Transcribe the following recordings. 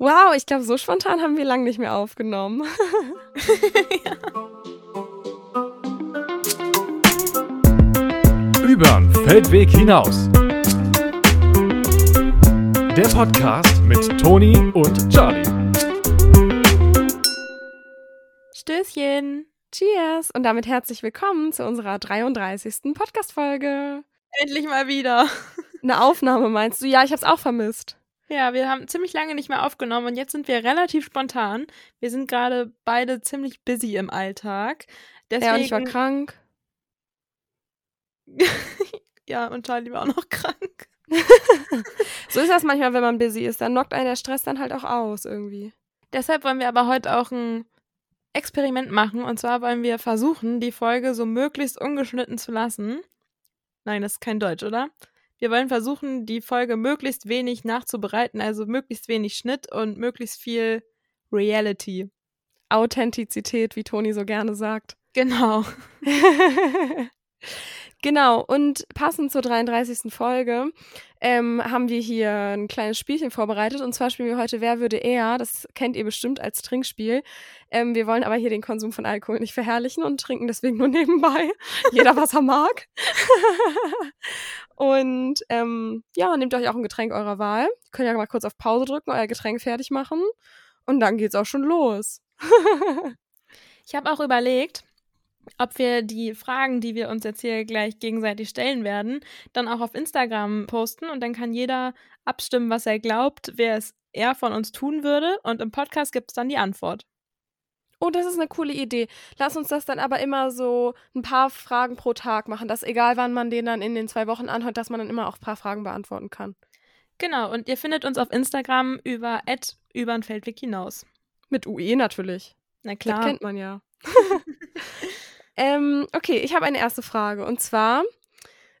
Wow, ich glaube, so spontan haben wir lange nicht mehr aufgenommen. ja. Übern Feldweg hinaus. Der Podcast mit Toni und Charlie. Stößchen. Cheers. Und damit herzlich willkommen zu unserer 33. Podcast-Folge. Endlich mal wieder. Eine Aufnahme meinst du? Ja, ich hab's auch vermisst. Ja, wir haben ziemlich lange nicht mehr aufgenommen und jetzt sind wir relativ spontan. Wir sind gerade beide ziemlich busy im Alltag. Deswegen... Ja, und ich war krank. ja, und Charlie war auch noch krank. so ist das manchmal, wenn man busy ist. Dann knockt einen der Stress dann halt auch aus irgendwie. Deshalb wollen wir aber heute auch ein Experiment machen. Und zwar wollen wir versuchen, die Folge so möglichst ungeschnitten zu lassen. Nein, das ist kein Deutsch, oder? Wir wollen versuchen, die Folge möglichst wenig nachzubereiten, also möglichst wenig Schnitt und möglichst viel Reality. Authentizität, wie Toni so gerne sagt. Genau. Genau, und passend zur 33. Folge ähm, haben wir hier ein kleines Spielchen vorbereitet. Und zwar spielen wir heute Wer würde er? Das kennt ihr bestimmt als Trinkspiel. Ähm, wir wollen aber hier den Konsum von Alkohol nicht verherrlichen und trinken deswegen nur nebenbei. Jeder, was er mag. und ähm, ja, nehmt euch auch ein Getränk eurer Wahl. Ihr könnt ja mal kurz auf Pause drücken, euer Getränk fertig machen. Und dann geht's auch schon los. ich habe auch überlegt, ob wir die Fragen, die wir uns jetzt hier gleich gegenseitig stellen werden, dann auch auf Instagram posten und dann kann jeder abstimmen, was er glaubt, wer es eher von uns tun würde und im Podcast gibt es dann die Antwort. Oh, das ist eine coole Idee. Lass uns das dann aber immer so ein paar Fragen pro Tag machen, dass egal wann man den dann in den zwei Wochen anhört, dass man dann immer auch ein paar Fragen beantworten kann. Genau, und ihr findet uns auf Instagram über übern Feldweg hinaus. Mit UE natürlich. Na klar. Das kennt man ja. Ähm, okay, ich habe eine erste Frage. Und zwar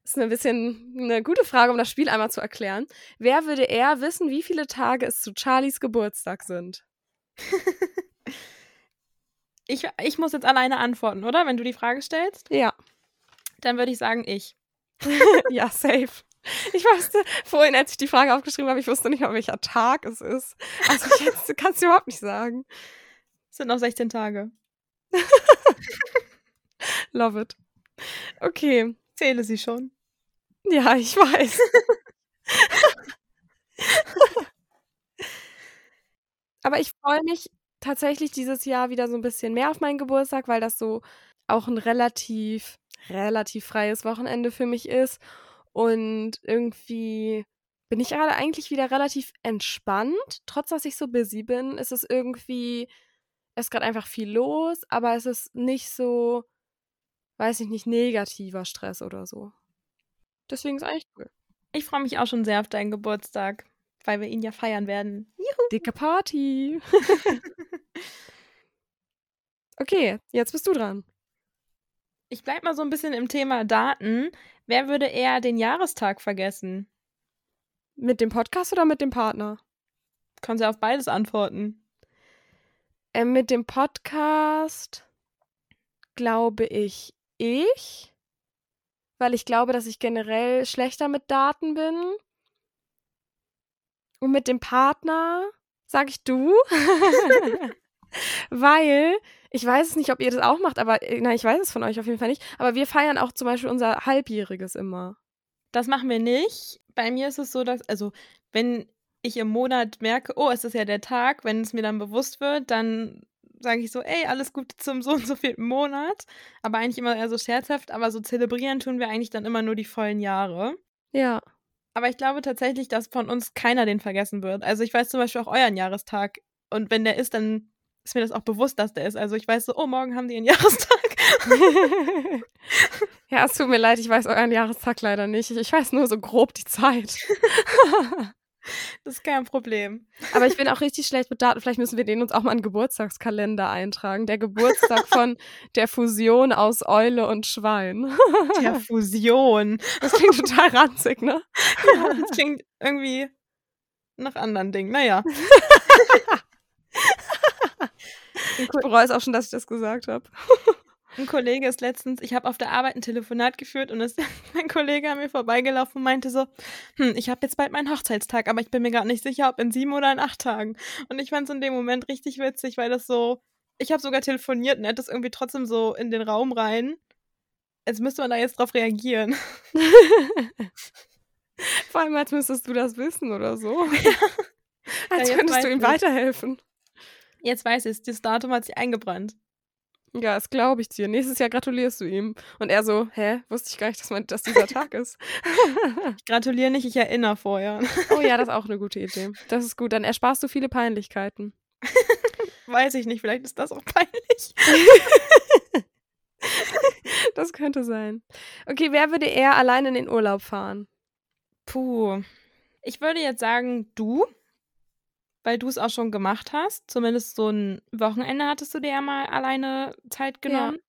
ist ein bisschen eine gute Frage, um das Spiel einmal zu erklären. Wer würde eher wissen, wie viele Tage es zu Charlies Geburtstag sind? ich, ich muss jetzt alleine antworten, oder? Wenn du die Frage stellst? Ja. Dann würde ich sagen, ich. ja, safe. Ich wusste vorhin, als ich die Frage aufgeschrieben habe, ich wusste nicht mal, welcher Tag es ist. Also ich kann es überhaupt nicht sagen. Es sind noch 16 Tage. Love it. Okay. Zähle sie schon. Ja, ich weiß. Aber ich freue mich tatsächlich dieses Jahr wieder so ein bisschen mehr auf meinen Geburtstag, weil das so auch ein relativ, relativ freies Wochenende für mich ist. Und irgendwie bin ich gerade eigentlich wieder relativ entspannt. Trotz dass ich so busy bin, ist es irgendwie, es ist gerade einfach viel los, aber es ist nicht so weiß ich nicht, negativer Stress oder so. Deswegen ist eigentlich cool. Ich freue mich auch schon sehr auf deinen Geburtstag, weil wir ihn ja feiern werden. Juhu. Dicke Party. okay, jetzt bist du dran. Ich bleib mal so ein bisschen im Thema Daten. Wer würde eher den Jahrestag vergessen? Mit dem Podcast oder mit dem Partner? Kannst ja auf beides antworten. Ähm, mit dem Podcast glaube ich ich, weil ich glaube, dass ich generell schlechter mit Daten bin. Und mit dem Partner sag ich du, weil ich weiß es nicht, ob ihr das auch macht, aber äh, nein, ich weiß es von euch auf jeden Fall nicht. Aber wir feiern auch zum Beispiel unser Halbjähriges immer. Das machen wir nicht. Bei mir ist es so, dass, also, wenn ich im Monat merke, oh, es ist ja der Tag, wenn es mir dann bewusst wird, dann sage ich so, ey, alles Gute zum so und so vierten Monat. Aber eigentlich immer eher so scherzhaft, aber so zelebrieren tun wir eigentlich dann immer nur die vollen Jahre. Ja. Aber ich glaube tatsächlich, dass von uns keiner den vergessen wird. Also ich weiß zum Beispiel auch euren Jahrestag. Und wenn der ist, dann ist mir das auch bewusst, dass der ist. Also ich weiß so, oh, morgen haben die ihren Jahrestag. ja, es tut mir leid, ich weiß euren Jahrestag leider nicht. Ich weiß nur so grob die Zeit. Das ist kein Problem. Aber ich bin auch richtig schlecht mit Daten. Vielleicht müssen wir den uns auch mal einen Geburtstagskalender eintragen. Der Geburtstag von der Fusion aus Eule und Schwein. Der Fusion. Das klingt total ranzig, ne? Ja, das klingt irgendwie nach anderen Dingen. Naja. Ich bereue es auch schon, dass ich das gesagt habe. Ein Kollege ist letztens, ich habe auf der Arbeit ein Telefonat geführt und ist mein Kollege an mir vorbeigelaufen und meinte so, hm, ich habe jetzt bald meinen Hochzeitstag, aber ich bin mir gar nicht sicher, ob in sieben oder in acht Tagen. Und ich fand es in dem Moment richtig witzig, weil das so, ich habe sogar telefoniert und er hat das irgendwie trotzdem so in den Raum rein. Jetzt müsste man da jetzt drauf reagieren. Vor allem, als müsstest du das wissen oder so. Ja. Als ja, könntest du ihm weiterhelfen. Jetzt weiß ich es, das Datum hat sich eingebrannt. Ja, das glaube ich dir. Nächstes Jahr gratulierst du ihm. Und er so, hä, wusste ich gar nicht, dass, man, dass dieser Tag ist. ich gratuliere nicht, ich erinnere vorher. oh ja, das ist auch eine gute Idee. Das ist gut, dann ersparst du viele Peinlichkeiten. Weiß ich nicht, vielleicht ist das auch peinlich. das könnte sein. Okay, wer würde eher allein in den Urlaub fahren? Puh. Ich würde jetzt sagen, du weil du es auch schon gemacht hast. Zumindest so ein Wochenende hattest du dir ja mal alleine Zeit genommen. Ja.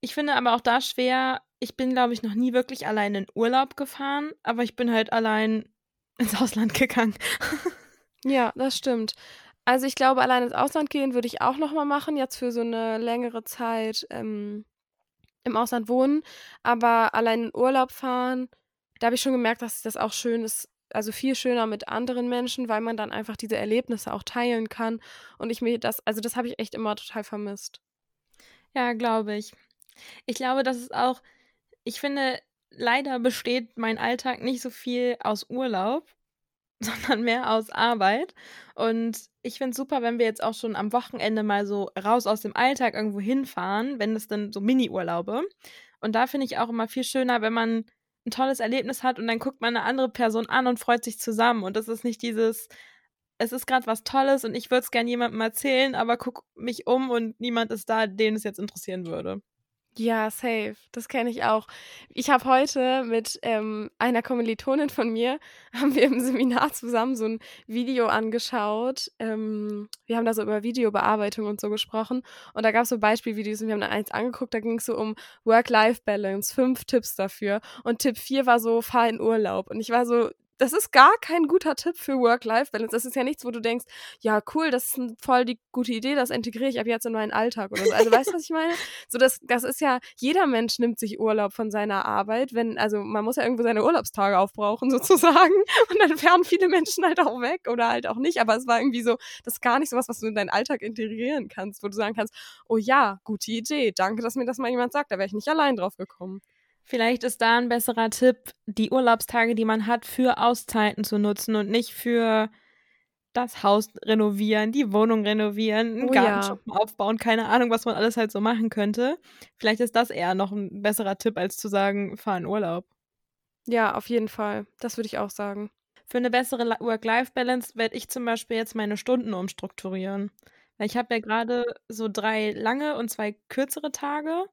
Ich finde aber auch da schwer, ich bin, glaube ich, noch nie wirklich allein in Urlaub gefahren, aber ich bin halt allein ins Ausland gegangen. ja, das stimmt. Also ich glaube, allein ins Ausland gehen würde ich auch nochmal machen, jetzt für so eine längere Zeit ähm, im Ausland wohnen. Aber allein in Urlaub fahren, da habe ich schon gemerkt, dass das auch schön ist, also viel schöner mit anderen Menschen, weil man dann einfach diese Erlebnisse auch teilen kann. Und ich mir das, also das habe ich echt immer total vermisst. Ja, glaube ich. Ich glaube, das ist auch, ich finde, leider besteht mein Alltag nicht so viel aus Urlaub, sondern mehr aus Arbeit. Und ich finde es super, wenn wir jetzt auch schon am Wochenende mal so raus aus dem Alltag irgendwo hinfahren, wenn es dann so Mini-Urlaube. Und da finde ich auch immer viel schöner, wenn man ein tolles Erlebnis hat und dann guckt man eine andere Person an und freut sich zusammen. Und das ist nicht dieses, es ist gerade was Tolles und ich würde es gerne jemandem erzählen, aber guck mich um und niemand ist da, den es jetzt interessieren würde. Ja, safe. Das kenne ich auch. Ich habe heute mit ähm, einer Kommilitonin von mir, haben wir im Seminar zusammen so ein Video angeschaut. Ähm, wir haben da so über Videobearbeitung und so gesprochen. Und da gab es so Beispielvideos und wir haben da eins angeguckt, da ging es so um Work-Life-Balance, fünf Tipps dafür. Und Tipp vier war so, fahr in Urlaub. Und ich war so, das ist gar kein guter Tipp für Work-Life-Balance. Das ist ja nichts, wo du denkst, ja, cool, das ist voll die gute Idee, das integriere ich ab jetzt in meinen Alltag oder so. Also weißt du, was ich meine? So, das, das ist ja, jeder Mensch nimmt sich Urlaub von seiner Arbeit, wenn, also man muss ja irgendwo seine Urlaubstage aufbrauchen, sozusagen. Und dann fahren viele Menschen halt auch weg oder halt auch nicht. Aber es war irgendwie so, das ist gar nicht so was, was du in deinen Alltag integrieren kannst, wo du sagen kannst, oh ja, gute Idee, danke, dass mir das mal jemand sagt, da wäre ich nicht allein drauf gekommen. Vielleicht ist da ein besserer Tipp, die Urlaubstage, die man hat, für Auszeiten zu nutzen und nicht für das Haus renovieren, die Wohnung renovieren, einen oh, Gartenschuppen ja. aufbauen, keine Ahnung, was man alles halt so machen könnte. Vielleicht ist das eher noch ein besserer Tipp, als zu sagen, fahr in Urlaub. Ja, auf jeden Fall. Das würde ich auch sagen. Für eine bessere Work-Life-Balance werde ich zum Beispiel jetzt meine Stunden umstrukturieren. Weil ich habe ja gerade so drei lange und zwei kürzere Tage.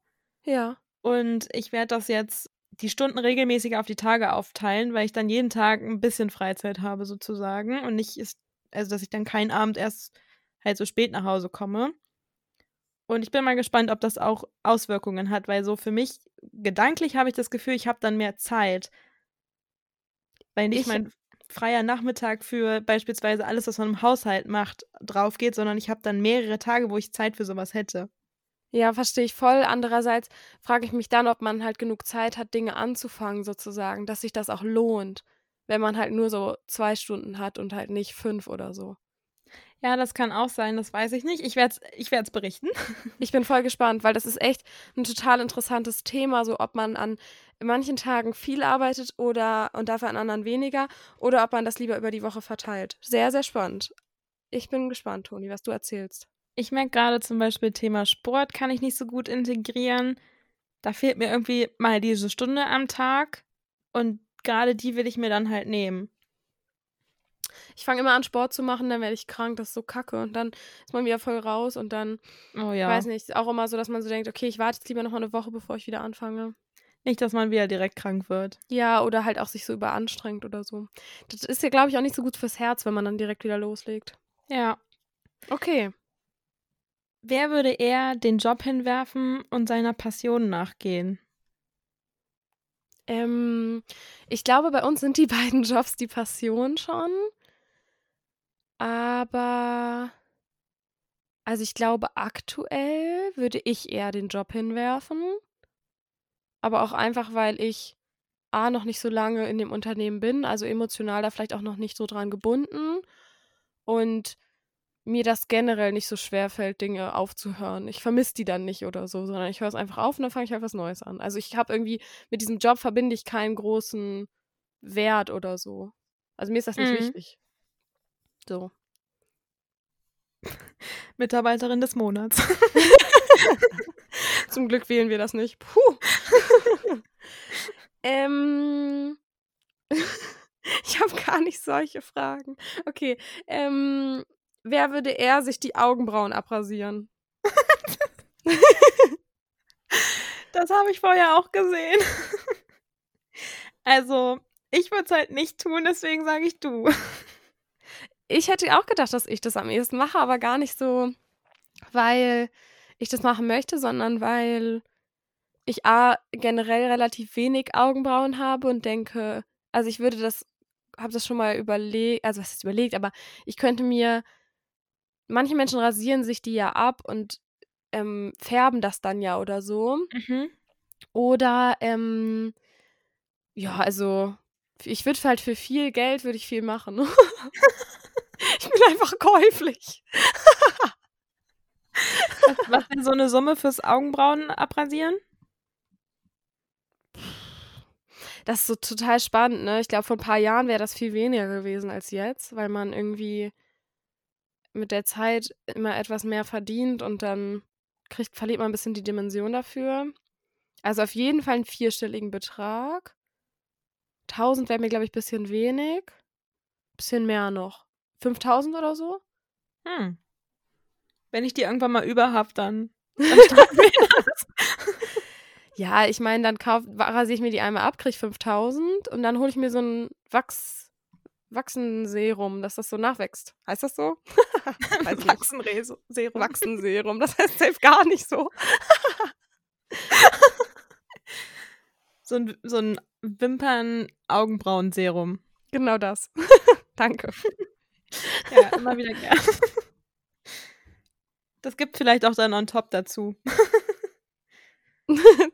Ja. Und ich werde das jetzt die Stunden regelmäßig auf die Tage aufteilen, weil ich dann jeden Tag ein bisschen Freizeit habe sozusagen und nicht ist, also dass ich dann keinen Abend erst halt so spät nach Hause komme. Und ich bin mal gespannt, ob das auch Auswirkungen hat, weil so für mich gedanklich habe ich das Gefühl, ich habe dann mehr Zeit. Weil nicht ich, mein freier Nachmittag für beispielsweise alles, was man im Haushalt macht, drauf geht, sondern ich habe dann mehrere Tage, wo ich Zeit für sowas hätte. Ja, verstehe ich voll. Andererseits frage ich mich dann, ob man halt genug Zeit hat, Dinge anzufangen, sozusagen, dass sich das auch lohnt, wenn man halt nur so zwei Stunden hat und halt nicht fünf oder so. Ja, das kann auch sein, das weiß ich nicht. Ich werde es ich werd's berichten. Ich bin voll gespannt, weil das ist echt ein total interessantes Thema, so ob man an manchen Tagen viel arbeitet oder und dafür an anderen weniger oder ob man das lieber über die Woche verteilt. Sehr, sehr spannend. Ich bin gespannt, Toni, was du erzählst. Ich merke gerade zum Beispiel Thema Sport kann ich nicht so gut integrieren. Da fehlt mir irgendwie mal diese Stunde am Tag und gerade die will ich mir dann halt nehmen. Ich fange immer an, Sport zu machen, dann werde ich krank, das ist so kacke. Und dann ist man wieder voll raus und dann, oh ja. weiß nicht, ist auch immer so, dass man so denkt, okay, ich warte jetzt lieber noch mal eine Woche, bevor ich wieder anfange. Nicht, dass man wieder direkt krank wird. Ja, oder halt auch sich so überanstrengt oder so. Das ist ja, glaube ich, auch nicht so gut fürs Herz, wenn man dann direkt wieder loslegt. Ja. Okay. Wer würde eher den Job hinwerfen und seiner Passion nachgehen? Ähm, ich glaube, bei uns sind die beiden Jobs die Passion schon. Aber, also ich glaube, aktuell würde ich eher den Job hinwerfen. Aber auch einfach, weil ich A, noch nicht so lange in dem Unternehmen bin, also emotional da vielleicht auch noch nicht so dran gebunden. Und mir das generell nicht so schwer fällt, Dinge aufzuhören. Ich vermisse die dann nicht oder so, sondern ich höre es einfach auf und dann fange ich halt was Neues an. Also ich habe irgendwie, mit diesem Job verbinde ich keinen großen Wert oder so. Also mir ist das nicht Mhm. wichtig. So. Mitarbeiterin des Monats. Zum Glück wählen wir das nicht. Puh. ähm. ich habe gar nicht solche Fragen. Okay. Ähm, wer würde eher sich die Augenbrauen abrasieren? Das habe ich vorher auch gesehen. Also, ich würde es halt nicht tun, deswegen sage ich du. Ich hätte auch gedacht, dass ich das am ehesten mache, aber gar nicht so, weil ich das machen möchte, sondern weil ich A, generell relativ wenig Augenbrauen habe und denke, also ich würde das, habe das schon mal überlegt, also was ist überlegt, aber ich könnte mir, manche Menschen rasieren sich die ja ab und ähm, färben das dann ja oder so. Mhm. Oder, ähm, ja, also ich würde halt für viel Geld würde ich viel machen. ich bin einfach käuflich. Was, wäre so eine Summe fürs Augenbrauen abrasieren? Das ist so total spannend, ne? Ich glaube, vor ein paar Jahren wäre das viel weniger gewesen als jetzt, weil man irgendwie mit der Zeit immer etwas mehr verdient und dann kriegt, verliert man ein bisschen die Dimension dafür. Also auf jeden Fall einen vierstelligen Betrag. 1000 wäre mir, glaube ich, ein bisschen wenig. Bisschen mehr noch. 5000 oder so? Hm. Wenn ich die irgendwann mal über habe, dann. Ja, ich meine, dann kauf, rasiere ich mir die einmal ab, kriege 5000 und dann hole ich mir so ein Wachs, Wachsenserum, dass das so nachwächst. Heißt das so? Wachsenserum. Wachsenserum, das heißt safe gar nicht so. So ein, so ein Wimpern-Augenbrauen-Serum. Genau das. Danke. Ja, immer wieder gern. Das gibt vielleicht auch dann on top dazu.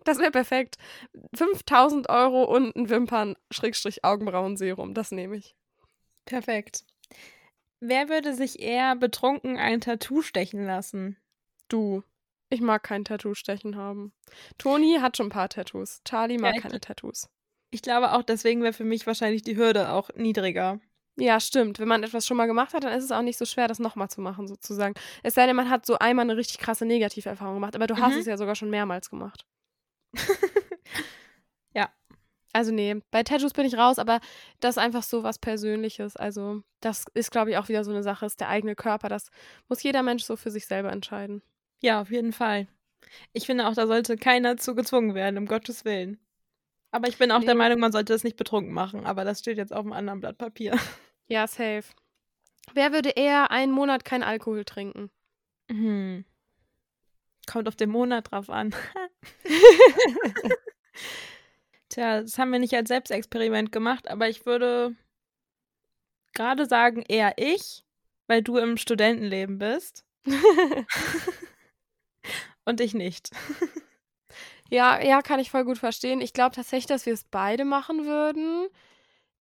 Das wäre perfekt. 5000 Euro und ein Wimpern-Augenbrauen-Serum, das nehme ich. Perfekt. Wer würde sich eher betrunken ein Tattoo stechen lassen? Du. Ich mag kein Tattoo-Stechen haben. Toni hat schon ein paar Tattoos. Charlie mag ich- keine Tattoos. Ich glaube auch, deswegen wäre für mich wahrscheinlich die Hürde auch niedriger. Ja, stimmt. Wenn man etwas schon mal gemacht hat, dann ist es auch nicht so schwer, das nochmal zu machen, sozusagen. Es sei denn, man hat so einmal eine richtig krasse Negativerfahrung gemacht, aber du hast Mhm. es ja sogar schon mehrmals gemacht. Ja. Also nee, bei Tattoos bin ich raus, aber das ist einfach so was Persönliches. Also das ist, glaube ich, auch wieder so eine Sache, ist der eigene Körper. Das muss jeder Mensch so für sich selber entscheiden. Ja, auf jeden Fall. Ich finde auch, da sollte keiner zu gezwungen werden, um Gottes Willen. Aber ich bin auch der Nee. Meinung, man sollte das nicht betrunken machen. Aber das steht jetzt auf einem anderen Blatt Papier. Ja, safe. Wer würde eher einen Monat kein Alkohol trinken? Hm. Kommt auf den Monat drauf an. Tja, das haben wir nicht als Selbstexperiment gemacht, aber ich würde gerade sagen, eher ich, weil du im Studentenleben bist und ich nicht. Ja, ja, kann ich voll gut verstehen. Ich glaube tatsächlich, dass wir es beide machen würden.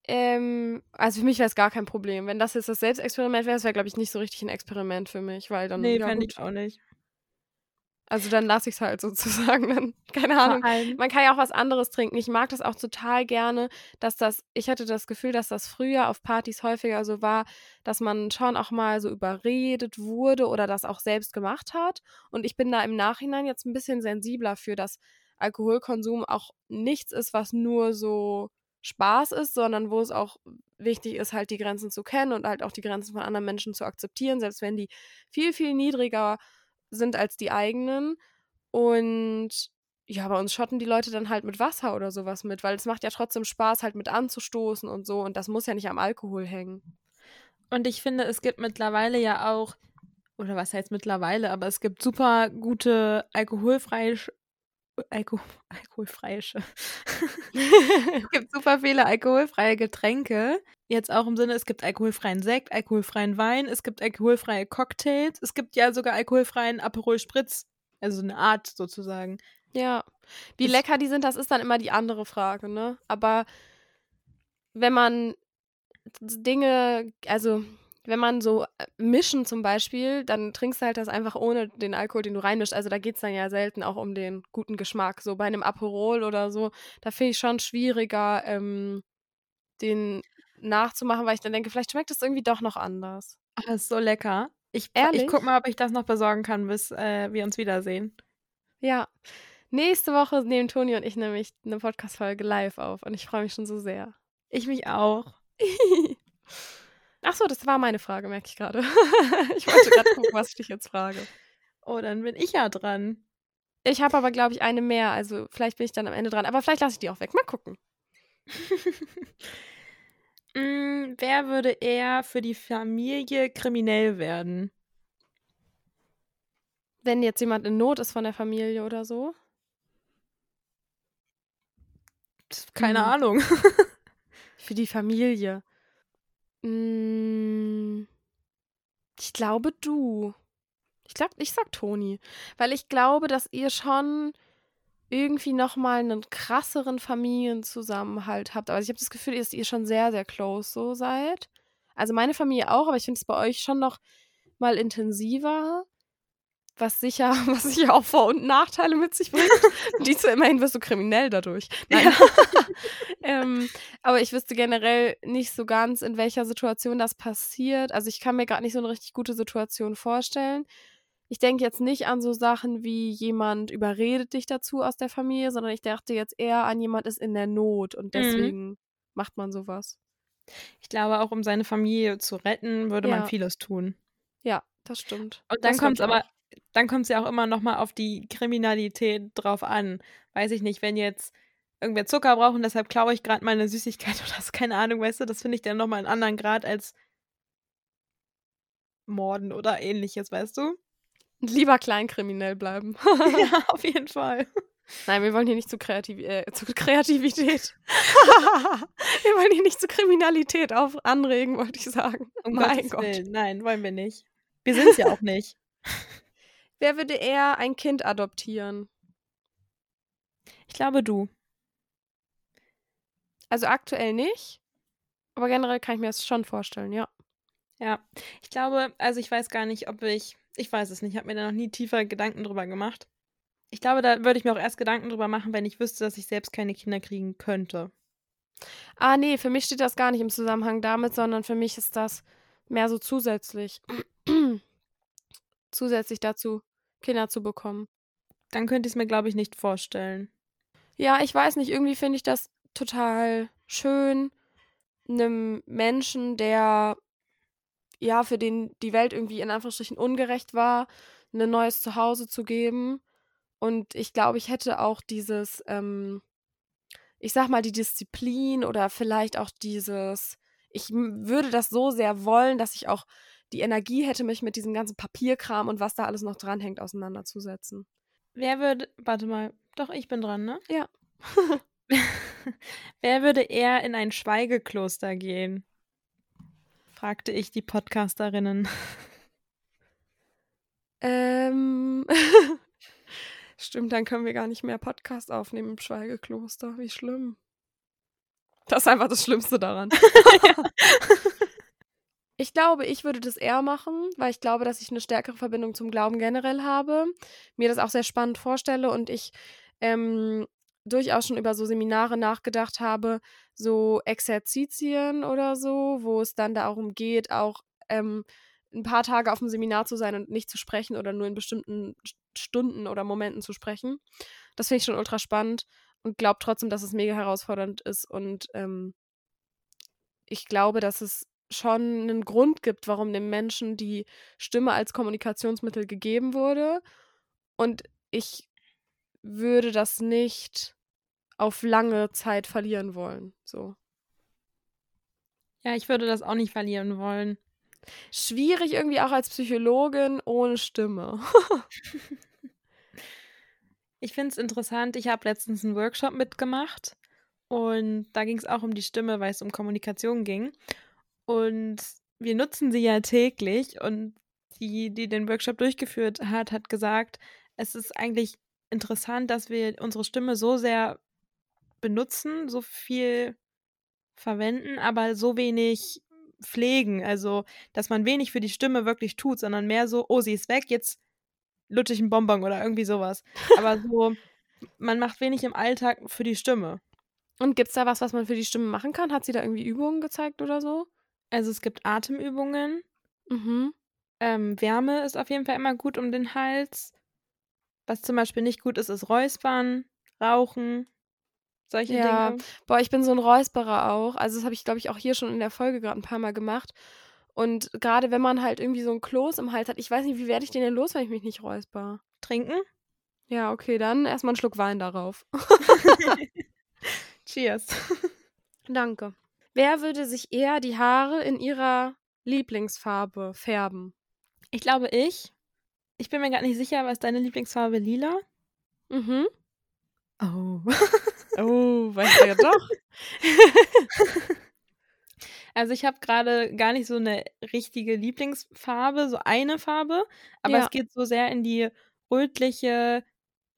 Ähm, also für mich wäre es gar kein Problem. Wenn das jetzt das Selbstexperiment wäre, das wäre, glaube ich, nicht so richtig ein Experiment für mich, weil dann, Nee, ja, fände ich auch nicht. Also dann lasse ich es halt sozusagen. Dann, keine Ahnung. Man kann ja auch was anderes trinken. Ich mag das auch total gerne, dass das, ich hatte das Gefühl, dass das früher auf Partys häufiger so war, dass man schon auch mal so überredet wurde oder das auch selbst gemacht hat. Und ich bin da im Nachhinein jetzt ein bisschen sensibler für, dass Alkoholkonsum auch nichts ist, was nur so Spaß ist, sondern wo es auch wichtig ist, halt die Grenzen zu kennen und halt auch die Grenzen von anderen Menschen zu akzeptieren, selbst wenn die viel, viel niedriger sind als die eigenen. Und ja, bei uns schotten die Leute dann halt mit Wasser oder sowas mit, weil es macht ja trotzdem Spaß, halt mit anzustoßen und so. Und das muss ja nicht am Alkohol hängen. und ich finde, es gibt mittlerweile ja auch, oder was heißt mittlerweile, aber es gibt super gute alkoholfreie Alko alkoholfreie Es gibt super viele alkoholfreie Getränke. Jetzt auch im Sinne, es gibt alkoholfreien Sekt, alkoholfreien Wein, es gibt alkoholfreie Cocktails, es gibt ja sogar alkoholfreien Aperol Spritz. Also eine Art sozusagen. Ja. Wie Das- lecker die sind, das ist dann immer die andere Frage, ne? Aber wenn man Dinge, also wenn man so äh, mischen zum Beispiel, dann trinkst du halt das einfach ohne den Alkohol, den du reinmischst. Also da geht es dann ja selten auch um den guten Geschmack. So bei einem Aperol oder so, da finde ich schon schwieriger, ähm, den nachzumachen, weil ich dann denke, vielleicht schmeckt es irgendwie doch noch anders. Das ist so lecker. Ich, Ehrlich? ich guck mal, ob ich das noch besorgen kann, bis äh, wir uns wiedersehen. Ja. Nächste Woche nehmen Toni und ich nämlich eine Podcast-Folge live auf und ich freue mich schon so sehr. Ich mich auch. Ach so, das war meine Frage, merke ich gerade. ich wollte gerade gucken, was ich dich jetzt frage. Oh, dann bin ich ja dran. Ich habe aber, glaube ich, eine mehr. Also vielleicht bin ich dann am Ende dran. Aber vielleicht lasse ich die auch weg. Mal gucken. Mm, wer würde eher für die Familie kriminell werden? Wenn jetzt jemand in Not ist von der Familie oder so. Keine Hm. Ahnung. Für die Familie. Mm, Ich glaube, du. Ich glaube, ich sag Toni. Weil ich glaube, dass ihr schon irgendwie nochmal einen krasseren Familienzusammenhalt habt. Also ich habe das Gefühl, dass ihr schon sehr, sehr close so seid. Also meine Familie auch, aber ich finde es bei euch schon noch mal intensiver. Was sicher, was sicher auch Vor- und Nachteile mit sich bringt. Die zu immerhin wirst du kriminell dadurch. Nein. ähm, aber ich wüsste generell nicht so ganz, in welcher Situation das passiert. Also ich kann mir gerade nicht so eine richtig gute Situation vorstellen. Ich denke jetzt nicht an so Sachen wie jemand überredet dich dazu aus der Familie, sondern ich dachte jetzt eher an jemand ist in der Not und deswegen macht man sowas. Ich glaube, auch um seine Familie zu retten, würde Ja. man vieles tun. Ja, das stimmt. Und dann Das kommt es aber, dann kommt es ja auch immer noch mal auf die Kriminalität drauf an. Weiß ich nicht, wenn jetzt irgendwer Zucker braucht und deshalb klaue ich gerade mal eine Süßigkeit oder so, keine Ahnung, weißt du, das finde ich dann noch mal einen anderen Grad als Morden oder ähnliches, weißt du? Lieber kleinkriminell bleiben. ja, auf jeden Fall. Nein, wir wollen hier nicht zu, Kreativ äh, zu Kreativität. wir wollen hier nicht zu Kriminalität auf anregen, wollte ich sagen. Um mein Gott. Willen. Nein, wollen wir nicht. Wir sind es ja auch nicht. Wer würde eher ein Kind adoptieren? Ich glaube, du. Also aktuell nicht, aber generell kann ich mir das schon vorstellen, ja. Ja, ich glaube, also ich weiß gar nicht, ob ich, ich weiß es nicht, ich habe mir da noch nie tiefer Gedanken drüber gemacht. Ich glaube, da würde ich mir auch erst Gedanken drüber machen, wenn ich wüsste, dass ich selbst keine Kinder kriegen könnte. Ah, nee, für mich steht das gar nicht im Zusammenhang damit, sondern für mich ist das mehr so zusätzlich. zusätzlich dazu, Kinder zu bekommen. Dann könnte ich es mir, glaube ich, nicht vorstellen. Ja, ich weiß nicht, irgendwie finde ich das total schön, einem Menschen, der ja, für den die Welt irgendwie in Anführungsstrichen ungerecht war, ein neues Zuhause zu geben. Und ich glaube, ich hätte auch dieses, ähm, ich sag mal, die Disziplin oder vielleicht auch dieses, ich würde das so sehr wollen, dass ich auch die Energie hätte, mich mit diesem ganzen Papierkram und was da alles noch dranhängt, auseinanderzusetzen. Wer würde, warte mal, doch, ich bin dran, ne? Ja. Wer würde eher in ein Schweigekloster gehen? Fragte ich die Podcasterinnen. Ähm. Stimmt, dann können wir gar nicht mehr Podcast aufnehmen im Schweigekloster. Wie schlimm. Das ist einfach das Schlimmste daran. Ich glaube, ich würde das eher machen, weil ich glaube, dass ich eine stärkere Verbindung zum Glauben generell habe. Mir das auch sehr spannend vorstelle und ich ähm, durchaus schon über so Seminare nachgedacht habe, so Exerzitien oder so, wo es dann darum geht, auch ähm, ein paar Tage auf dem Seminar zu sein und nicht zu sprechen oder nur in bestimmten St- Stunden oder Momenten zu sprechen. Das finde ich schon ultra spannend und glaube trotzdem, dass es mega herausfordernd ist und ähm, ich glaube, dass es schon einen Grund gibt, warum dem Menschen die Stimme als Kommunikationsmittel gegeben wurde. Und ich würde das nicht auf lange Zeit verlieren wollen. So. Ja, ich würde das auch nicht verlieren wollen. Schwierig irgendwie auch als Psychologin ohne Stimme. Ich finde es interessant, ich habe letztens einen Workshop mitgemacht und da ging es auch um die Stimme, weil es um Kommunikation ging. Und wir nutzen sie ja täglich und die, die den Workshop durchgeführt hat, hat gesagt, es ist eigentlich interessant, dass wir unsere Stimme so sehr benutzen, so viel verwenden, aber so wenig pflegen. Also, dass man wenig für die Stimme wirklich tut, sondern mehr so, oh, sie ist weg, jetzt lutsche ich einen Bonbon oder irgendwie sowas. Aber so, man macht wenig im Alltag für die Stimme. Und gibt es da was, was man für die Stimme machen kann? Hat sie da irgendwie Übungen gezeigt oder so? Also es gibt Atemübungen. Mhm. Ähm, Wärme ist auf jeden Fall immer gut um den Hals. Was zum Beispiel nicht gut ist, ist Räuspern, Rauchen, solche Ja, Dinge. boah, ich bin so ein Räusperer auch. Also das habe ich, glaube ich, auch hier schon in der Folge gerade ein paar Mal gemacht. Und gerade wenn man halt irgendwie so ein Kloß im Hals hat, ich weiß nicht, wie werde ich den denn los, wenn ich mich nicht räusper? Trinken. Ja, okay, dann erstmal einen Schluck Wein darauf. Cheers. Danke. Wer würde sich eher die Haare in ihrer Lieblingsfarbe färben? Ich glaube ich. Ich bin mir gar nicht sicher, was deine Lieblingsfarbe lila? Mhm. Oh. Oh, weißt du ja doch. Also ich habe gerade gar nicht so eine richtige Lieblingsfarbe, so eine Farbe, aber Ja. es geht so sehr in die rötliche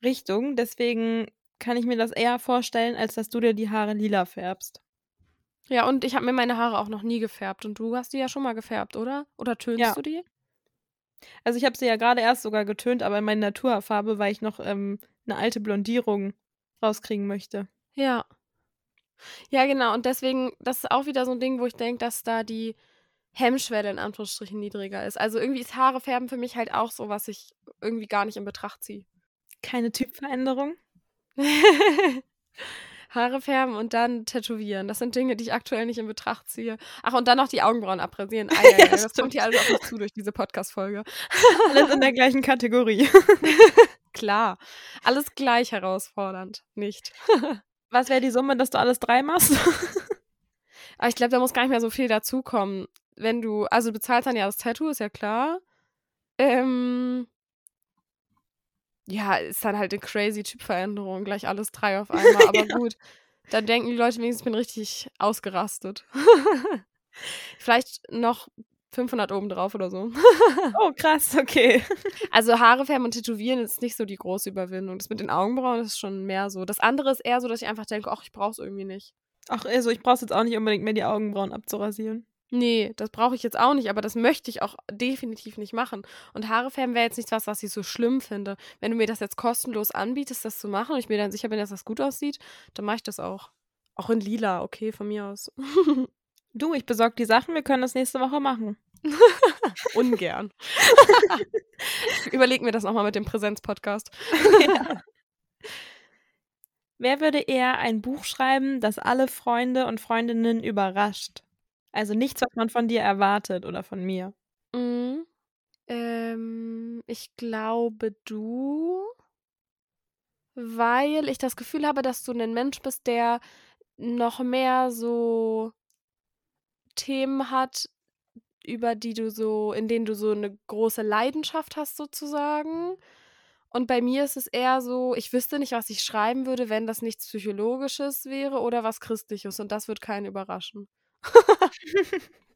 Richtung. Deswegen kann ich mir das eher vorstellen, als dass du dir die Haare lila färbst. Ja, und ich habe mir meine Haare auch noch nie gefärbt. Und du hast die ja schon mal gefärbt, oder? Oder tönst Ja. du die? Also ich habe sie ja gerade erst sogar getönt, aber in meine Naturfarbe, weil ich noch ähm, eine alte Blondierung rauskriegen möchte. Ja. Ja, genau. Und deswegen, das ist auch wieder so ein Ding, wo ich denke, dass da die Hemmschwelle in Anführungsstrichen niedriger ist. Also irgendwie ist Haare färben für mich halt auch so, was ich irgendwie gar nicht in Betracht ziehe. Keine Typveränderung. Haare färben und dann tätowieren. Das sind Dinge, die ich aktuell nicht in Betracht ziehe. Ach, und dann noch die Augenbrauen abrasieren. Ei, ei, Ja, das kommt stimmt. hier alles auf mich zu durch diese Podcast-Folge. Alles in der gleichen Kategorie. Klar. Alles gleich herausfordernd. Nicht. Was wäre die Summe, dass du alles drei machst? Aber ich glaube, da muss gar nicht mehr so viel dazukommen. Wenn du, also du bezahlst dann ja das Tattoo, ist ja klar. Ähm, ja, ist dann halt eine crazy Typveränderung, gleich alles drei auf einmal. Aber Ja. gut, dann denken die Leute wenigstens, ich bin richtig ausgerastet. Vielleicht noch 500 oben drauf oder so. Oh, krass, okay. Also Haare färben und tätowieren ist nicht so die große Überwindung. Das mit den Augenbrauen ist schon mehr so. Das andere ist eher so, dass ich einfach denke, ach, ich brauch's irgendwie nicht. Ach, also ich brauch's jetzt auch nicht unbedingt mehr die Augenbrauen abzurasieren. Nee, das brauche ich jetzt auch nicht, aber das möchte ich auch definitiv nicht machen. Und Haare färben wäre jetzt nicht was, was ich so schlimm finde. Wenn du mir das jetzt kostenlos anbietest, das zu machen und ich mir dann sicher bin, dass das gut aussieht, dann mache ich das auch. Auch in lila, okay, von mir aus. Du, ich besorge die Sachen, wir können das nächste Woche machen. Ungern. Überleg mir das nochmal mit dem Präsenz-Podcast. Ja. Wer würde eher ein Buch schreiben, das alle Freunde und Freundinnen überrascht? Also nichts, was man von dir erwartet oder von mir. Mhm. Ähm, ich glaube, du, weil ich das Gefühl habe, dass du ein Mensch bist, der noch mehr so Themen hat, über die du so, in denen du so eine große Leidenschaft hast, sozusagen. Und bei mir ist es eher so, ich wüsste nicht, was ich schreiben würde, wenn das nichts Psychologisches wäre oder was Christliches. Und das wird keinen überraschen.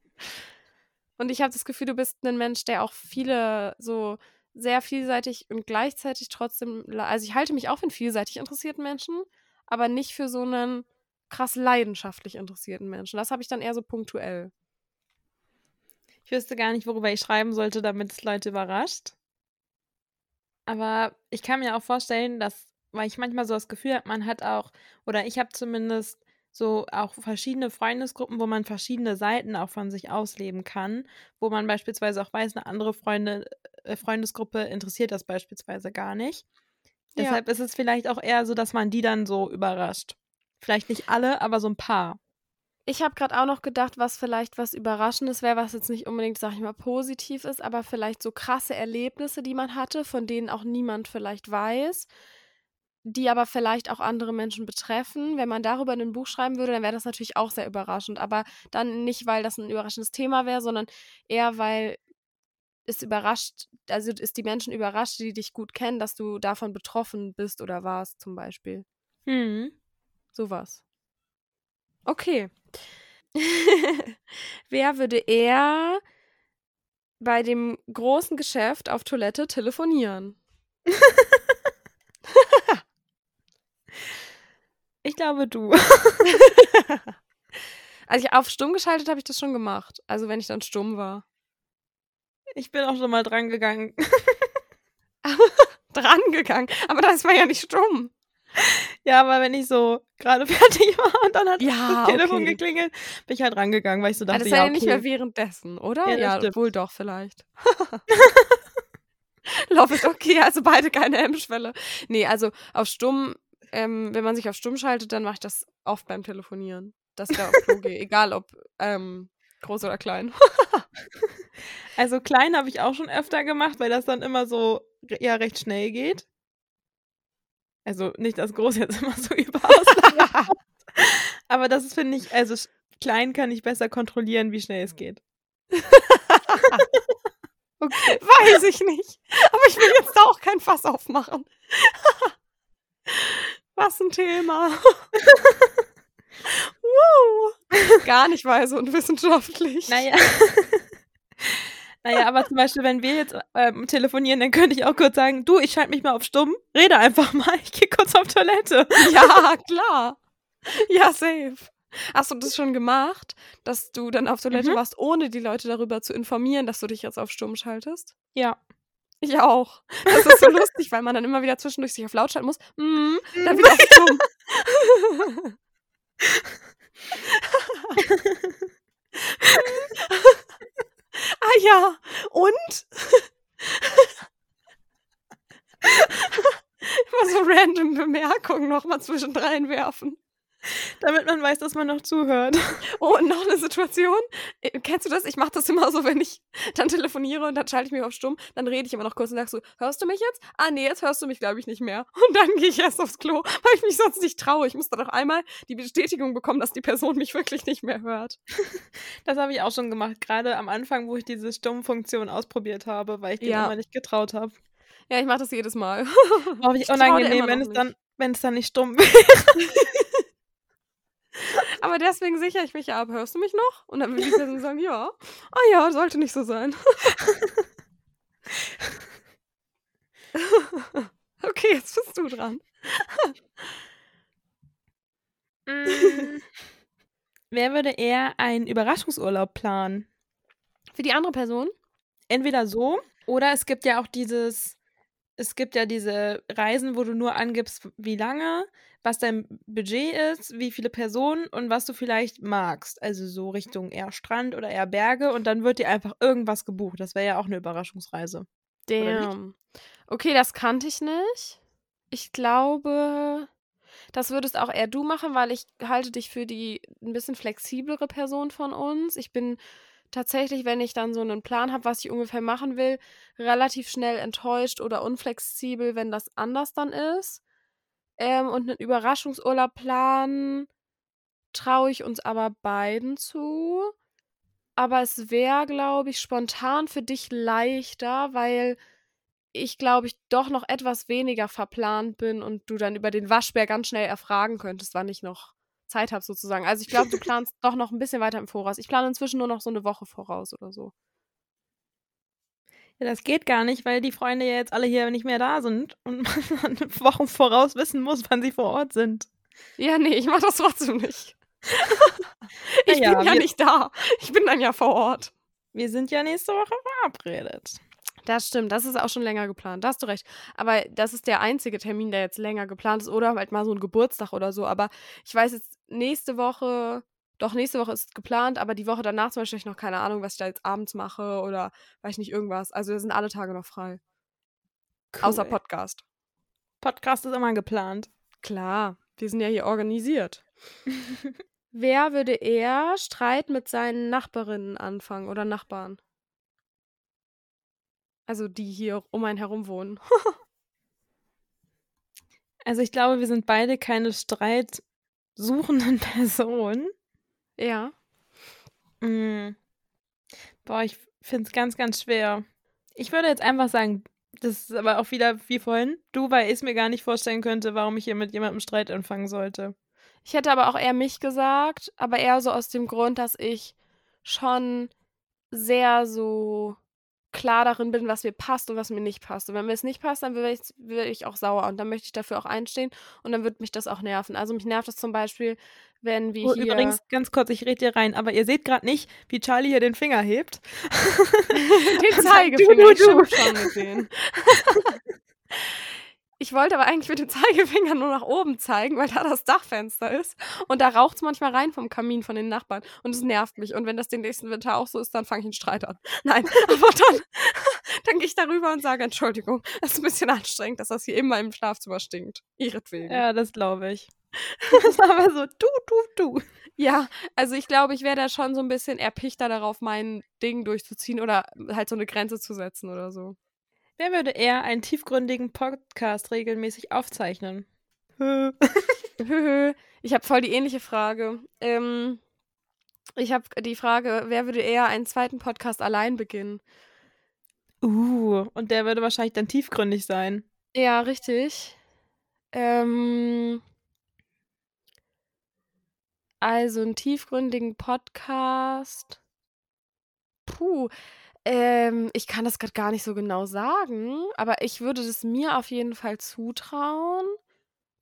Und ich habe das Gefühl, du bist ein Mensch, der auch viele so sehr vielseitig und gleichzeitig trotzdem, also ich halte mich auch für einen vielseitig interessierten Menschen, aber nicht für so einen krass leidenschaftlich interessierten Menschen. Das habe ich dann eher so punktuell. Ich wüsste gar nicht, worüber ich schreiben sollte, damit es Leute überrascht. Aber ich kann mir auch vorstellen, dass, weil ich manchmal so das Gefühl habe, man hat auch, oder ich habe zumindest so auch verschiedene Freundesgruppen, wo man verschiedene Seiten auch von sich ausleben kann, wo man beispielsweise auch weiß, eine andere Freunde, äh, Freundesgruppe interessiert das beispielsweise gar nicht. Ja. Deshalb ist es vielleicht auch eher so, dass man die dann so überrascht. Vielleicht nicht alle, aber so ein paar. Ich habe gerade auch noch gedacht, was vielleicht was Überraschendes wäre, was jetzt nicht unbedingt, sag ich mal, positiv ist, aber vielleicht so krasse Erlebnisse, die man hatte, von denen auch niemand vielleicht weiß, die aber vielleicht auch andere Menschen betreffen. Wenn man darüber ein Buch schreiben würde, dann wäre das natürlich auch sehr überraschend. Aber dann nicht, weil das ein überraschendes Thema wäre, sondern eher, weil es überrascht, also es die Menschen überrascht, die dich gut kennen, dass du davon betroffen bist oder warst, zum Beispiel. Hm. Sowas. Okay. Wer würde eher bei dem großen Geschäft auf Toilette telefonieren? Ich glaube, du. Als ich auf stumm geschaltet habe ich das schon gemacht. Also wenn ich dann stumm war. Ich bin auch schon mal dran gegangen. Dran gegangen. Aber das war ja nicht stumm. Ja, aber wenn ich so gerade fertig war und dann hat Ja, das Telefon okay. geklingelt, bin ich halt rangegangen, weil ich so Aber dachte, das war ja, ja nicht mehr okay. währenddessen, oder? Ja, Ja, wohl doch, vielleicht. Love it, okay, also beide keine Hemmschwelle. Nee, also auf stumm, ähm, wenn man sich auf stumm schaltet, dann mache ich das oft beim Telefonieren. Dass ich da auf Klo gehe, egal ob ähm, groß oder klein. Also klein habe ich auch schon öfter gemacht, weil das dann immer so ja recht schnell geht. Also nicht, dass groß jetzt immer so überaus. Aber das ist, finde ich, also klein kann ich besser kontrollieren, wie schnell es geht. Okay, weiß ich nicht. Aber ich will jetzt da auch kein Fass aufmachen. Was ein Thema. Woo. Gar nicht weise und wissenschaftlich. Naja. Naja, aber zum Beispiel, wenn wir jetzt ähm, telefonieren, dann könnte ich auch kurz sagen, du, ich schalte mich mal auf stumm, rede einfach mal, ich gehe kurz auf Toilette. Ja, klar. Ja, safe. Hast du das schon gemacht, dass du dann auf Toilette Mhm. warst, ohne die Leute darüber zu informieren, dass du dich jetzt auf Stumm schaltest? Ja. Ich auch. Das ist so lustig, weil man dann immer wieder zwischendurch sich auf laut schalten muss. Mhm, dann wieder auf Stumm. ah ja, und? Immer so random Bemerkungen nochmal zwischendrin werfen. Damit man weiß, dass man noch zuhört. Oh, und noch eine Situation. Äh, Kennst du das? Ich mache das immer so, wenn ich dann telefoniere und dann schalte ich mich auf stumm, dann rede ich immer noch kurz und sag so, hörst du mich jetzt? Ah, nee, jetzt hörst du mich, glaube ich, nicht mehr. Und dann gehe ich erst aufs Klo, weil ich mich sonst nicht traue. Ich muss dann auch einmal die Bestätigung bekommen, dass die Person mich wirklich nicht mehr hört. Das habe ich auch schon gemacht, gerade am Anfang, wo ich diese Stummfunktion ausprobiert habe, weil ich dem Ja. immer nicht getraut habe. Ja, ich mache das jedes Mal. War ich Ich unangenehm, wenn es dann, wenn es dann nicht stumm wäre. Aber deswegen sichere ich mich ja ab. Hörst du mich noch? Und dann will die Person sagen, ja. Ah ja, sollte nicht so sein. okay, jetzt bist du dran. Mm. Wer würde eher einen Überraschungsurlaub planen? Für die andere Person? Entweder so oder es gibt ja auch dieses, es gibt ja diese Reisen, wo du nur angibst, wie lange, was dein Budget ist, wie viele Personen und was du vielleicht magst. Also so Richtung eher Strand oder eher Berge und dann wird dir einfach irgendwas gebucht. Das wäre ja auch eine Überraschungsreise. Damn. Okay, das kannte ich nicht. Ich glaube, das würdest auch eher du machen, weil ich halte dich für die ein bisschen flexiblere Person von uns. Ich bin tatsächlich, wenn ich dann so einen Plan habe, was ich ungefähr machen will, relativ schnell enttäuscht oder unflexibel, wenn das anders dann ist. Ähm, und einen Überraschungsurlaub planen traue ich uns aber beiden zu. Aber es wäre, glaube ich, spontan für dich leichter, weil ich, glaube ich, doch noch etwas weniger verplant bin und du dann über den Waschbär ganz schnell erfragen könntest, wann ich noch Zeit habe, sozusagen. Also ich glaube, du planst doch noch ein bisschen weiter im Voraus. Ich plane inzwischen nur noch so eine Woche voraus oder so. Ja, das geht gar nicht, weil die Freunde ja jetzt alle hier nicht mehr da sind und man Wochen voraus wissen muss, wann sie vor Ort sind. Ja, nee, ich mache das trotzdem nicht. ich Naja, bin ja nicht da. Ich bin dann ja vor Ort. Wir sind ja nächste Woche verabredet. Das stimmt, das ist auch schon länger geplant. Da hast du recht. Aber das ist der einzige Termin, der jetzt länger geplant ist. Oder halt mal so ein Geburtstag oder so. Aber ich weiß jetzt nächste Woche, doch nächste Woche ist geplant, aber die Woche danach zum Beispiel ich noch keine Ahnung, was ich da jetzt abends mache oder weiß ich nicht, irgendwas. Also da sind alle Tage noch frei. Außer Cool. Podcast. Podcast ist immer geplant. Klar, wir sind ja hier organisiert. Wer würde eher Streit mit seinen Nachbarinnen anfangen oder Nachbarn? Also die hier um einen herum wohnen. Also ich glaube, wir sind beide keine streitsuchenden Personen. Ja. Mm. Boah, ich finde es ganz, ganz schwer. Ich würde jetzt einfach sagen, das ist aber auch wieder wie vorhin, du, weil ich es mir gar nicht vorstellen könnte, warum ich hier mit jemandem Streit anfangen sollte. Ich hätte aber auch eher mich gesagt, aber eher so aus dem Grund, dass ich schon sehr so klar darin bin, was mir passt und was mir nicht passt. Und wenn mir es nicht passt, dann werde ich, werd ich auch sauer und dann möchte ich dafür auch einstehen und dann wird mich das auch nerven. Also mich nervt das zum Beispiel, wenn wir Oh, hier... übrigens, ganz kurz, ich rede dir rein, aber ihr seht gerade nicht, wie Charlie hier den Finger hebt. den Zeigefinger, du, ich du, du. schimpf schon denen. Ich wollte aber eigentlich mit dem Zeigefinger nur nach oben zeigen, weil da das Dachfenster ist. Und da raucht es manchmal rein vom Kamin von den Nachbarn. Und es nervt mich. Und wenn das den nächsten Winter auch so ist, dann fange ich einen Streit an. Nein, aber dann, dann gehe ich darüber und sage, Entschuldigung, es ist ein bisschen anstrengend, dass das hier immer im Schlafzimmer stinkt. Ihretwegen. Ja, das glaube ich. Das ist aber so, du, du, du. Ja, also ich glaube, ich wäre da schon so ein bisschen erpichter darauf, mein Ding durchzuziehen oder halt so eine Grenze zu setzen oder so. Wer würde eher einen tiefgründigen Podcast regelmäßig aufzeichnen? ich habe voll die ähnliche Frage. Ähm, ich habe die Frage, wer würde eher einen zweiten Podcast allein beginnen? Uh, und der würde wahrscheinlich dann tiefgründig sein. Ja, richtig. Ähm, also einen tiefgründigen Podcast. Puh. Ähm, ich kann das gerade gar nicht so genau sagen, aber ich würde das mir auf jeden Fall zutrauen,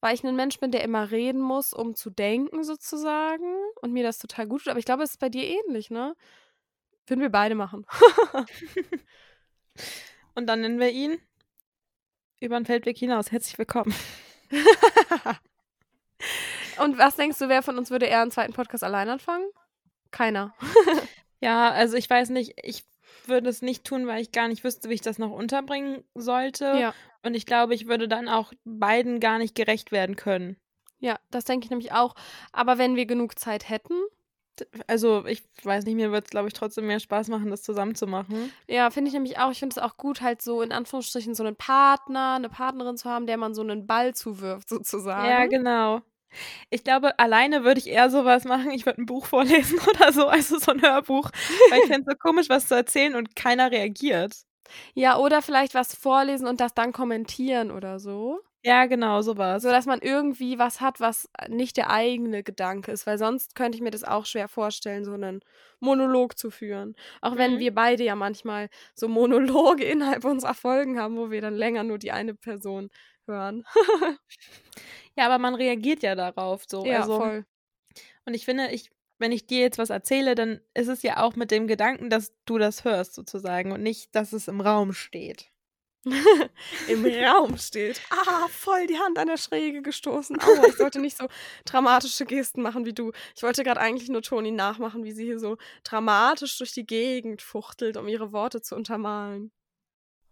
weil ich ein Mensch bin, der immer reden muss, um zu denken sozusagen und mir das total gut tut. Aber ich glaube, es ist bei dir ähnlich, ne? Würden wir beide machen. Und dann nennen wir ihn über den Feldweg hinaus. Herzlich willkommen. und was denkst du, wer von uns würde eher einen zweiten Podcast allein anfangen? Keiner. Ja, also ich weiß nicht, ich würde es nicht tun, weil ich gar nicht wüsste, wie ich das noch unterbringen sollte. Ja. Und ich glaube, ich würde dann auch beiden gar nicht gerecht werden können. Ja, das denke ich nämlich auch. Aber wenn wir genug Zeit hätten, Also, ich weiß nicht, mir würde es, glaube ich, trotzdem mehr Spaß machen, das zusammen zu machen. ja, finde ich nämlich auch. Ich finde es auch gut, halt so in Anführungsstrichen so einen Partner, eine Partnerin zu haben, der man so einen Ball zuwirft, sozusagen. Ja, genau. Ich glaube, alleine würde ich eher sowas machen. Ich würde ein Buch vorlesen oder so, also so ein Hörbuch. Weil ich finde es so komisch, was zu erzählen und keiner reagiert. Ja, oder vielleicht was vorlesen und das dann kommentieren oder so. Ja, genau, sowas. So dass man irgendwie was hat, was nicht der eigene Gedanke ist, weil sonst könnte ich mir das auch schwer vorstellen, so einen Monolog zu führen. Auch wenn Mhm. wir beide ja manchmal so Monologe innerhalb unserer Folgen haben, wo wir dann länger nur die eine Person hören. Ja, aber man reagiert ja darauf so. ja, also, voll. Und ich finde, ich, wenn ich dir jetzt was erzähle, dann ist es ja auch mit dem Gedanken, dass du das hörst, sozusagen, und nicht, dass es im Raum steht. Im Raum steht. Ah, voll die Hand an der Schräge gestoßen. Aua, ich sollte nicht so dramatische Gesten machen wie du. Ich wollte gerade eigentlich nur Toni nachmachen, wie sie hier so dramatisch durch die Gegend fuchtelt, um ihre Worte zu untermalen.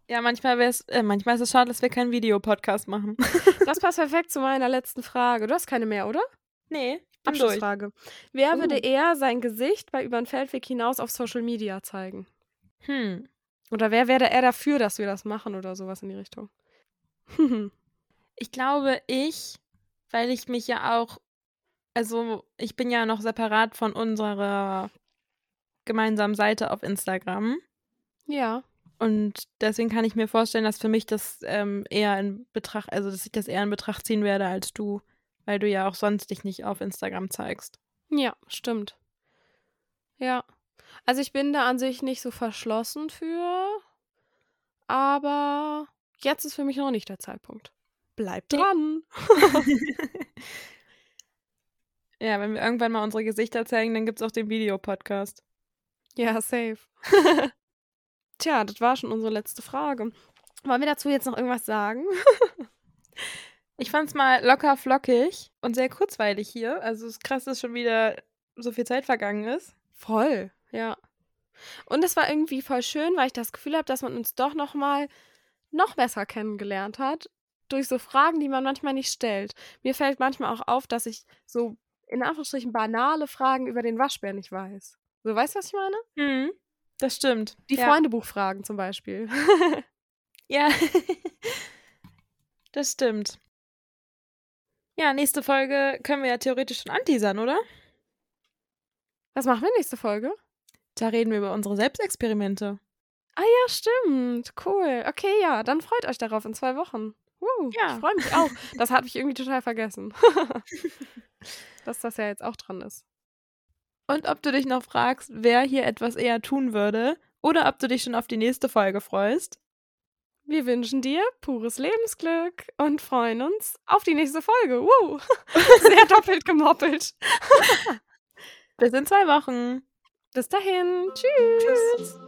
Ja, manchmal wär's, äh, manchmal ist es schade, dass wir keinen Videopodcast machen. Das passt perfekt zu meiner letzten Frage. Du hast keine mehr, oder? nee, ich bin durch. Abschlussfrage. Wer Uh. würde eher sein Gesicht bei über den Feldweg hinaus auf Social Media zeigen? Hm. Oder wer wäre eher dafür, dass wir das machen oder sowas in die Richtung? Ich glaube, ich, weil ich mich ja auch, also ich bin ja noch separat von unserer gemeinsamen Seite auf Instagram. ja. Und deswegen kann ich mir vorstellen, dass für mich das ähm, eher in Betracht, also dass ich das eher in Betracht ziehen werde als du, weil du ja auch sonst dich nicht auf Instagram zeigst. Ja, stimmt. Ja. Also ich bin da an sich nicht so verschlossen für, aber jetzt ist für mich noch nicht der Zeitpunkt. Bleib dran. Ja, wenn wir irgendwann mal unsere Gesichter zeigen, dann gibt es auch den Videopodcast. Ja, safe. Tja, das war schon unsere letzte Frage. Wollen wir dazu jetzt noch irgendwas sagen? Ich fand's mal locker flockig und sehr kurzweilig hier. Also es ist krass, dass schon wieder so viel Zeit vergangen ist. Voll, ja. Und es war irgendwie voll schön, weil ich das Gefühl habe, dass man uns doch noch mal noch besser kennengelernt hat durch so Fragen, die man manchmal nicht stellt. Mir fällt manchmal auch auf, dass ich so in Anführungsstrichen banale Fragen über den Waschbär nicht weiß. So, weißt du, was ich meine? Mhm. Das stimmt. Die ja. Freundebuchfragen zum Beispiel. Ja. das stimmt. Ja, nächste Folge können wir ja theoretisch schon anteasern, oder? Was machen wir nächste Folge? Da reden wir über unsere Selbstexperimente. Ah ja, stimmt. Cool. Okay, ja, dann freut euch darauf in zwei Wochen. Uh, Ja. Ich freue mich auch. Das habe ich irgendwie total vergessen. Dass das ja jetzt auch dran ist. Und ob du dich noch fragst, wer hier etwas eher tun würde oder ob du dich schon auf die nächste Folge freust. Wir wünschen dir pures Lebensglück und freuen uns auf die nächste Folge. Woo! Sehr doppelt gemoppelt. Bis in zwei Wochen. Bis dahin. Tschüss. Tschüss.